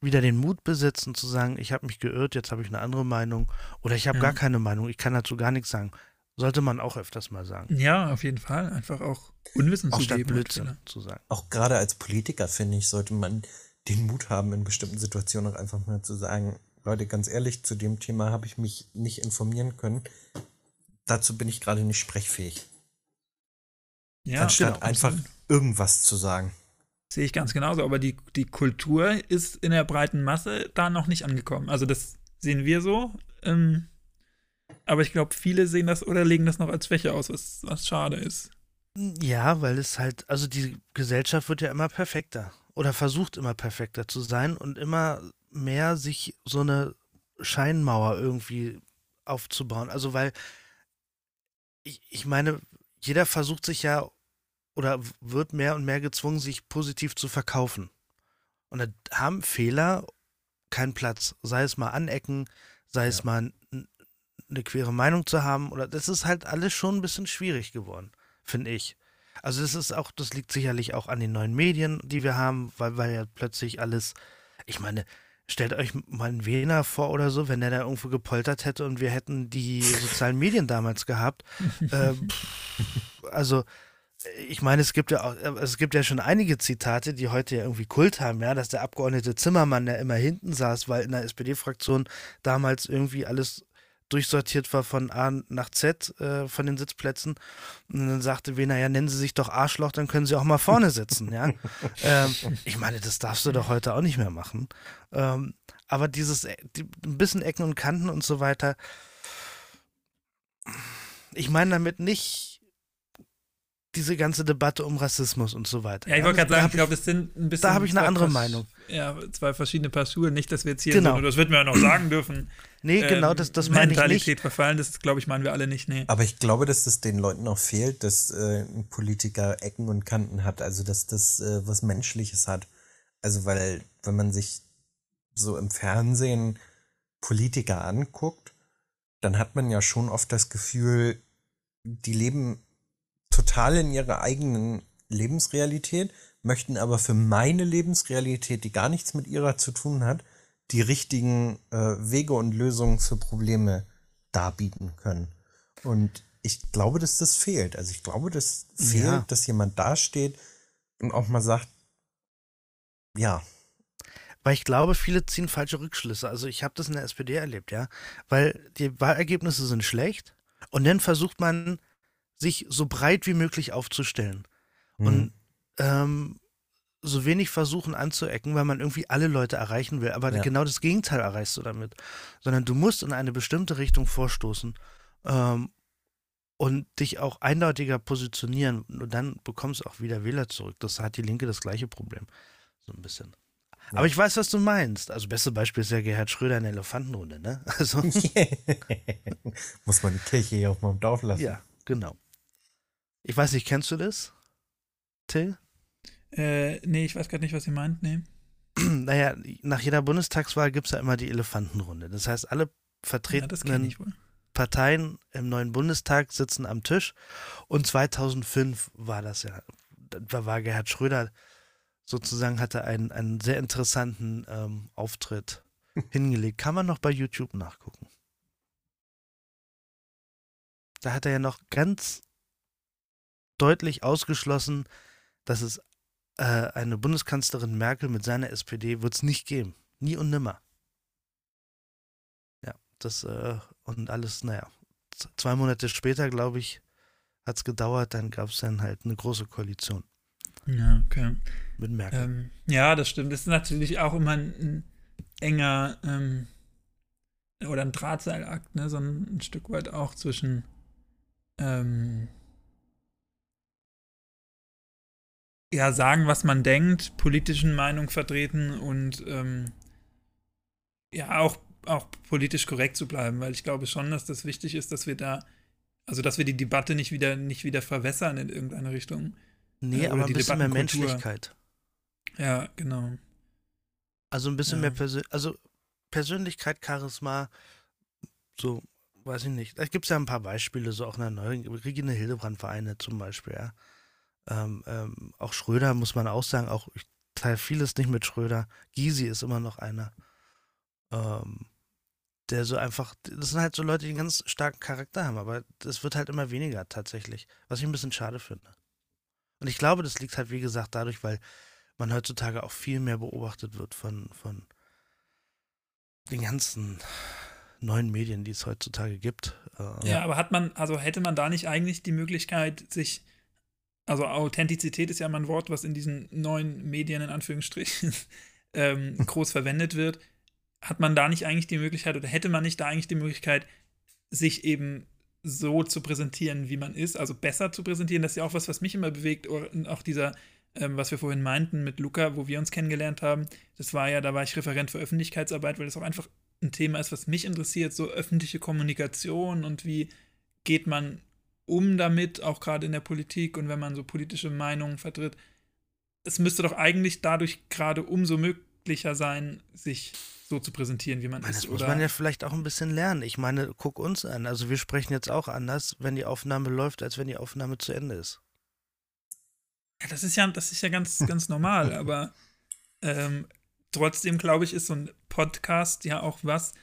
wieder den Mut besitzen, zu sagen, ich habe mich geirrt, jetzt habe ich eine andere Meinung oder ich habe ja. gar keine Meinung, ich kann dazu gar nichts sagen. Sollte man auch öfters mal sagen. Ja, auf jeden Fall. Einfach auch Unwissen auch zu geben. Blödsinn zu sagen. Auch gerade als Politiker, finde ich, sollte man den Mut haben, in bestimmten Situationen auch einfach mal zu sagen, Leute, ganz ehrlich, zu dem Thema habe ich mich nicht informieren können. Dazu bin ich gerade nicht sprechfähig. Ja, Anstatt genau, einfach irgendwas zu sagen. Sehe ich ganz genauso, aber die, die Kultur ist in der breiten Masse da noch nicht angekommen. Also das sehen wir so. Ähm, aber ich glaube, viele sehen das oder legen das noch als Schwäche aus, was, was schade ist. Ja, weil es halt, also die Gesellschaft wird ja immer perfekter oder versucht immer perfekter zu sein und immer mehr sich so eine Scheinmauer irgendwie aufzubauen. Also weil ich, ich meine, jeder versucht sich ja oder wird mehr und mehr gezwungen, sich positiv zu verkaufen. Und da haben Fehler keinen Platz. Sei es mal anecken, sei es mal eine queere Meinung zu haben. Oder das ist halt alles schon ein bisschen schwierig geworden, finde ich. Also das ist auch, das liegt sicherlich auch an den neuen Medien, die wir haben, weil, weil ja plötzlich alles, ich meine, stellt euch mal einen Wiener vor oder so, wenn der da irgendwo gepoltert hätte und wir hätten die sozialen Medien damals gehabt. äh, also ich meine, es gibt ja auch, äh, es gibt ja schon einige Zitate, die heute ja irgendwie Kult haben, ja, dass der Abgeordnete Zimmermann, der immer hinten saß, weil in der SPD-Fraktion damals irgendwie alles durchsortiert war von A nach Z äh, von den Sitzplätzen. Und dann sagte Wiener, ja, nennen Sie sich doch Arschloch, dann können Sie auch mal vorne sitzen, ja. ähm, ich meine, das darfst du doch heute auch nicht mehr machen. Ähm, aber dieses, äh, die, ein bisschen Ecken und Kanten und so weiter, ich meine damit nicht, diese ganze Debatte um Rassismus und so weiter. Ja, ich wollte gerade sagen, ich glaube, das sind ein bisschen. Da habe ich eine andere Meinung. Ja, zwei verschiedene Paar Schuhe. Nicht, dass wir jetzt hier genau. sind, das wird mir ja noch sagen dürfen. Nee, ähm, genau, das, das meine ich nicht. verfallen, das glaube ich, meinen wir alle nicht, nee. Aber ich glaube, dass das den Leuten auch fehlt, dass äh, ein Politiker Ecken und Kanten hat, also dass das äh, was Menschliches hat. Also, weil, wenn man sich so im Fernsehen Politiker anguckt, dann hat man ja schon oft das Gefühl, die leben total in ihrer eigenen Lebensrealität, möchten aber für meine Lebensrealität, die gar nichts mit ihrer zu tun hat, die richtigen äh, Wege und Lösungen für Probleme darbieten können. Und ich glaube, dass das fehlt. Also ich glaube, dass fehlt, ja. dass jemand dasteht und auch mal sagt, ja. Weil ich glaube, viele ziehen falsche Rückschlüsse. Also ich habe das in der SPD erlebt, ja. Weil die Wahlergebnisse sind schlecht und dann versucht man sich so breit wie möglich aufzustellen. Mhm. Und ähm, so wenig versuchen anzuecken, weil man irgendwie alle Leute erreichen will. Aber ja. genau das Gegenteil erreichst du damit. Sondern du musst in eine bestimmte Richtung vorstoßen ähm, und dich auch eindeutiger positionieren. Und dann bekommst du auch wieder Wähler zurück. Das hat die Linke das gleiche Problem. So ein bisschen. Ja. Aber ich weiß, was du meinst. Also, beste Beispiel ist ja Gerhard Schröder in der Elefantenrunde, ne? Also. Muss man die Kirche hier auf meinem Dorf lassen. Ja, genau. Ich weiß nicht, kennst du das? Till? Äh, nee, ich weiß gerade nicht, was ihr meint. Nee. naja, nach jeder Bundestagswahl gibt es ja immer die Elefantenrunde. Das heißt, alle vertretenen ja, Parteien im neuen Bundestag sitzen am Tisch. Und 2005 war das ja, da war Gerhard Schröder sozusagen, hatte einen, einen sehr interessanten ähm, Auftritt hingelegt. Kann man noch bei YouTube nachgucken. Da hat er ja noch ganz deutlich ausgeschlossen, dass es äh, eine Bundeskanzlerin Merkel mit seiner SPD wird es nicht geben. Nie und nimmer. Ja, das äh, und alles, naja. Zwei Monate später, glaube ich, hat es gedauert, dann gab es dann halt eine große Koalition. Ja, okay. Mit Merkel. Ähm, ja, das stimmt. Das ist natürlich auch immer ein, ein enger ähm, oder ein Drahtseilakt, ne? so ein, ein Stück weit auch zwischen ähm, ja, sagen, was man denkt, politischen Meinung vertreten und ähm, ja, auch, auch politisch korrekt zu bleiben, weil ich glaube schon, dass das wichtig ist, dass wir da, also dass wir die Debatte nicht wieder, nicht wieder verwässern in irgendeine Richtung. Nee, äh, aber ein bisschen mehr Menschlichkeit. Ja, genau. Also ein bisschen ja. mehr Persön also Persönlichkeit, Charisma, so, weiß ich nicht. Da gibt es ja ein paar Beispiele, so auch in der neuen Regine Hildebrand-Vereine zum Beispiel, ja. Ähm, ähm, auch Schröder muss man auch sagen, auch ich teile vieles nicht mit Schröder. Gysi ist immer noch einer. Ähm, der so einfach, das sind halt so Leute, die einen ganz starken Charakter haben, aber das wird halt immer weniger tatsächlich, was ich ein bisschen schade finde. Und ich glaube, das liegt halt, wie gesagt, dadurch, weil man heutzutage auch viel mehr beobachtet wird von, von den ganzen neuen Medien, die es heutzutage gibt. Äh, ja, aber hat man, also hätte man da nicht eigentlich die Möglichkeit, sich, also Authentizität ist ja mal ein Wort, was in diesen neuen Medien in Anführungsstrichen ähm, groß verwendet wird. Hat man da nicht eigentlich die Möglichkeit oder hätte man nicht da eigentlich die Möglichkeit, sich eben so zu präsentieren, wie man ist, also besser zu präsentieren? Das ist ja auch was, was mich immer bewegt, auch dieser ähm, was wir vorhin meinten mit Luca, wo wir uns kennengelernt haben, das war ja, da war ich Referent für Öffentlichkeitsarbeit, weil das auch einfach ein Thema ist, was mich interessiert, so öffentliche Kommunikation und wie geht man um damit, auch gerade in der Politik und wenn man so politische Meinungen vertritt. Es müsste doch eigentlich dadurch gerade umso möglicher sein, sich so zu präsentieren, wie man meine, ist. Das muss man ja vielleicht auch ein bisschen lernen. Ich meine, guck uns an. Also wir sprechen jetzt auch anders, wenn die Aufnahme läuft, als wenn die Aufnahme zu Ende ist. Ja, das ist ja, das ist ja ganz, ganz normal, aber ähm, trotzdem, glaube ich, ist so ein Podcast ja auch was.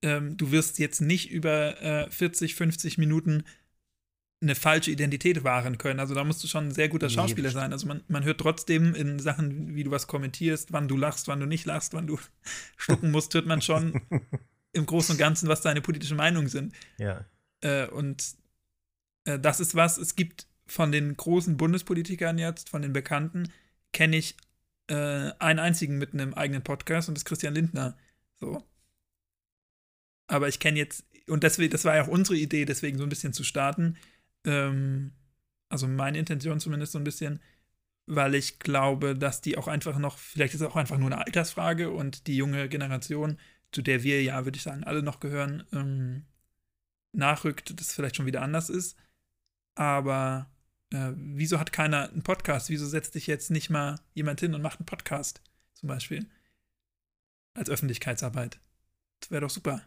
Ähm, du wirst jetzt nicht über äh, 40, 50 Minuten eine falsche Identität wahren können. Also da musst du schon ein sehr guter Schauspieler nee, sein. Also man, man hört trotzdem in Sachen, wie du was kommentierst, wann du lachst, wann du nicht lachst, wann du stucken musst, hört man schon im Großen und Ganzen, was deine politischen Meinungen sind. Ja. Äh, und äh, das ist was, es gibt von den großen Bundespolitikern jetzt, von den Bekannten, kenne ich äh, einen einzigen mit einem eigenen Podcast und das ist Christian Lindner. So. Aber ich kenne jetzt, und deswegen, das war ja auch unsere Idee, deswegen so ein bisschen zu starten. Ähm, also meine Intention zumindest so ein bisschen, weil ich glaube, dass die auch einfach noch, vielleicht ist es auch einfach nur eine Altersfrage und die junge Generation, zu der wir ja, würde ich sagen, alle noch gehören, ähm, nachrückt, das vielleicht schon wieder anders ist. Aber äh, wieso hat keiner einen Podcast? Wieso setzt sich jetzt nicht mal jemand hin und macht einen Podcast, zum Beispiel? Als Öffentlichkeitsarbeit. Das wäre doch super.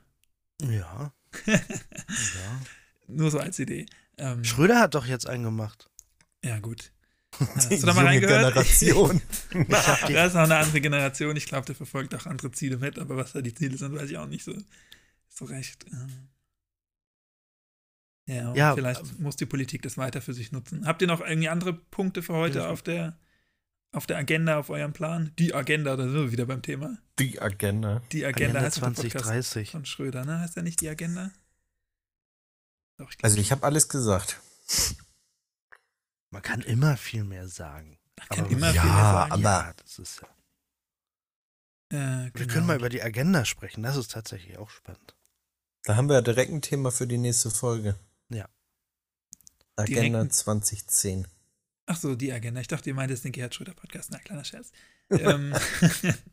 Ja. ja. Nur so als Idee. Ähm, Schröder hat doch jetzt einen gemacht. Ja, gut. Hast du da mal reingehört? Generation. das ist noch eine andere Generation. Ich glaube, der verfolgt auch andere Ziele mit, aber was da die Ziele sind, weiß ich auch nicht so, so recht. Ähm. Ja, ja vielleicht äh, muss die Politik das weiter für sich nutzen. Habt ihr noch irgendwie andere Punkte für heute auf der, auf der Agenda, auf eurem Plan? Die Agenda, da sind wir wieder beim Thema. Die Agenda. Die Agenda, Agenda heißt 2030. Von Schröder, ne? Heißt ja nicht die Agenda? Doch, ich also ich habe alles gesagt. Man kann immer viel mehr sagen. Man kann aber immer ja, viel mehr sagen. Aber ja, das ist ja. Äh, genau. Wir können mal über die Agenda sprechen. Das ist tatsächlich auch spannend. Da haben wir ja direkt ein Thema für die nächste Folge. Ja. Agenda Direkten. 2010. Ach so, die Agenda. Ich dachte, ihr meint jetzt den Gerhard Schröder Podcast. Na, kleiner Scherz. ähm,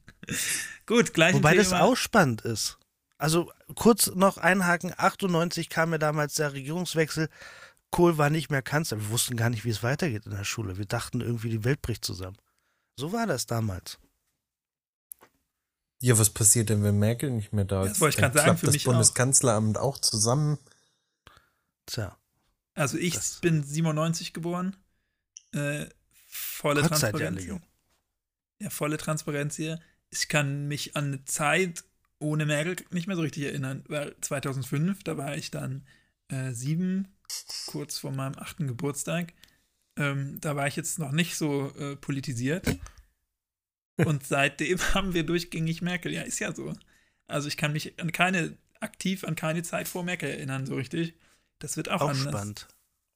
gut, gleich. Wobei Thema. das auch spannend ist. Also kurz noch einhaken. 98 kam ja damals der Regierungswechsel. Kohl war nicht mehr Kanzler. Wir wussten gar nicht, wie es weitergeht in der Schule. Wir dachten irgendwie, die Welt bricht zusammen. So war das damals. Ja, was passiert denn, wenn Merkel nicht mehr da ist? Das wollte ich gerade sagen, für das mich Bundeskanzleramt auch. auch zusammen. Tja. Also ich das bin 97 geboren. Äh, volle Transparenz. Ja, ja, volle Transparenz hier. Ich kann mich an eine Zeit ohne Merkel nicht mehr so richtig erinnern, weil 2005, da war ich dann äh, sieben, kurz vor meinem achten Geburtstag. Ähm, da war ich jetzt noch nicht so äh, politisiert. Und seitdem haben wir durchgängig Merkel. Ja, ist ja so. Also ich kann mich an keine, aktiv an keine Zeit vor Merkel erinnern, so richtig. Das wird auch, auch anders. spannend.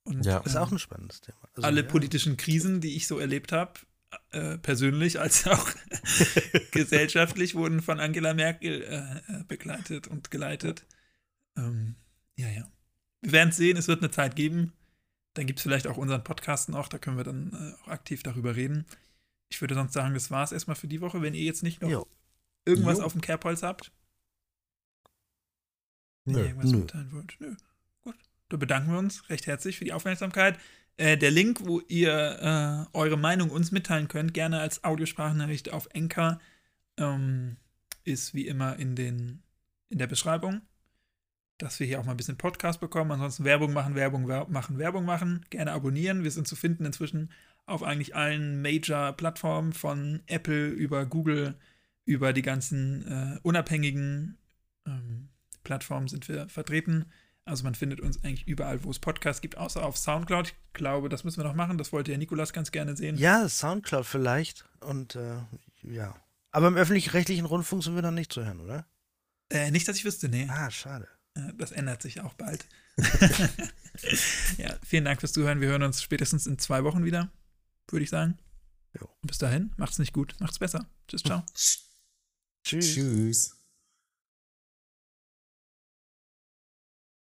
Und, ja. ist auch ein spannendes Thema. Also, alle ja. politischen Krisen, die ich so erlebt habe, äh, persönlich als auch gesellschaftlich, wurden von Angela Merkel äh, äh, begleitet und geleitet. Ähm, ja, ja. Wir werden es sehen, es wird eine Zeit geben. Dann gibt es vielleicht auch unseren Podcast noch, da können wir dann äh, auch aktiv darüber reden. Ich würde sonst sagen, das war es erstmal für die Woche, wenn ihr jetzt nicht noch jo. irgendwas jo. auf dem Kerbholz habt. Nö. irgendwas mitteilen wollt. Nö. Gut. Da bedanken wir uns recht herzlich für die Aufmerksamkeit. Äh, der Link, wo ihr äh, eure Meinung uns mitteilen könnt, gerne als Audiosprachnachricht auf Enka, ähm, ist wie immer in, den, in der Beschreibung. Dass wir hier auch mal ein bisschen Podcast bekommen. Ansonsten Werbung machen, Werbung machen, Werbung machen. Gerne abonnieren. Wir sind zu finden inzwischen auf eigentlich allen Major-Plattformen von Apple über Google, über die ganzen äh, unabhängigen ähm, Plattformen sind wir vertreten. Also man findet uns eigentlich überall, wo es Podcasts gibt, außer auf Soundcloud. Ich glaube, das müssen wir noch machen. Das wollte ja Nikolas ganz gerne sehen. Ja, Soundcloud vielleicht. Und äh, ja. Aber im öffentlich-rechtlichen Rundfunk sind wir noch nicht zu hören, oder? Äh, nicht, dass ich wüsste, nee. Ah, schade. Äh, das ändert sich auch bald. ja, vielen Dank fürs Zuhören. Wir hören uns spätestens in zwei Wochen wieder, würde ich sagen. Jo. Bis dahin, macht's nicht gut, macht's besser. Tschüss, ciao. Tschüss. Tschüss.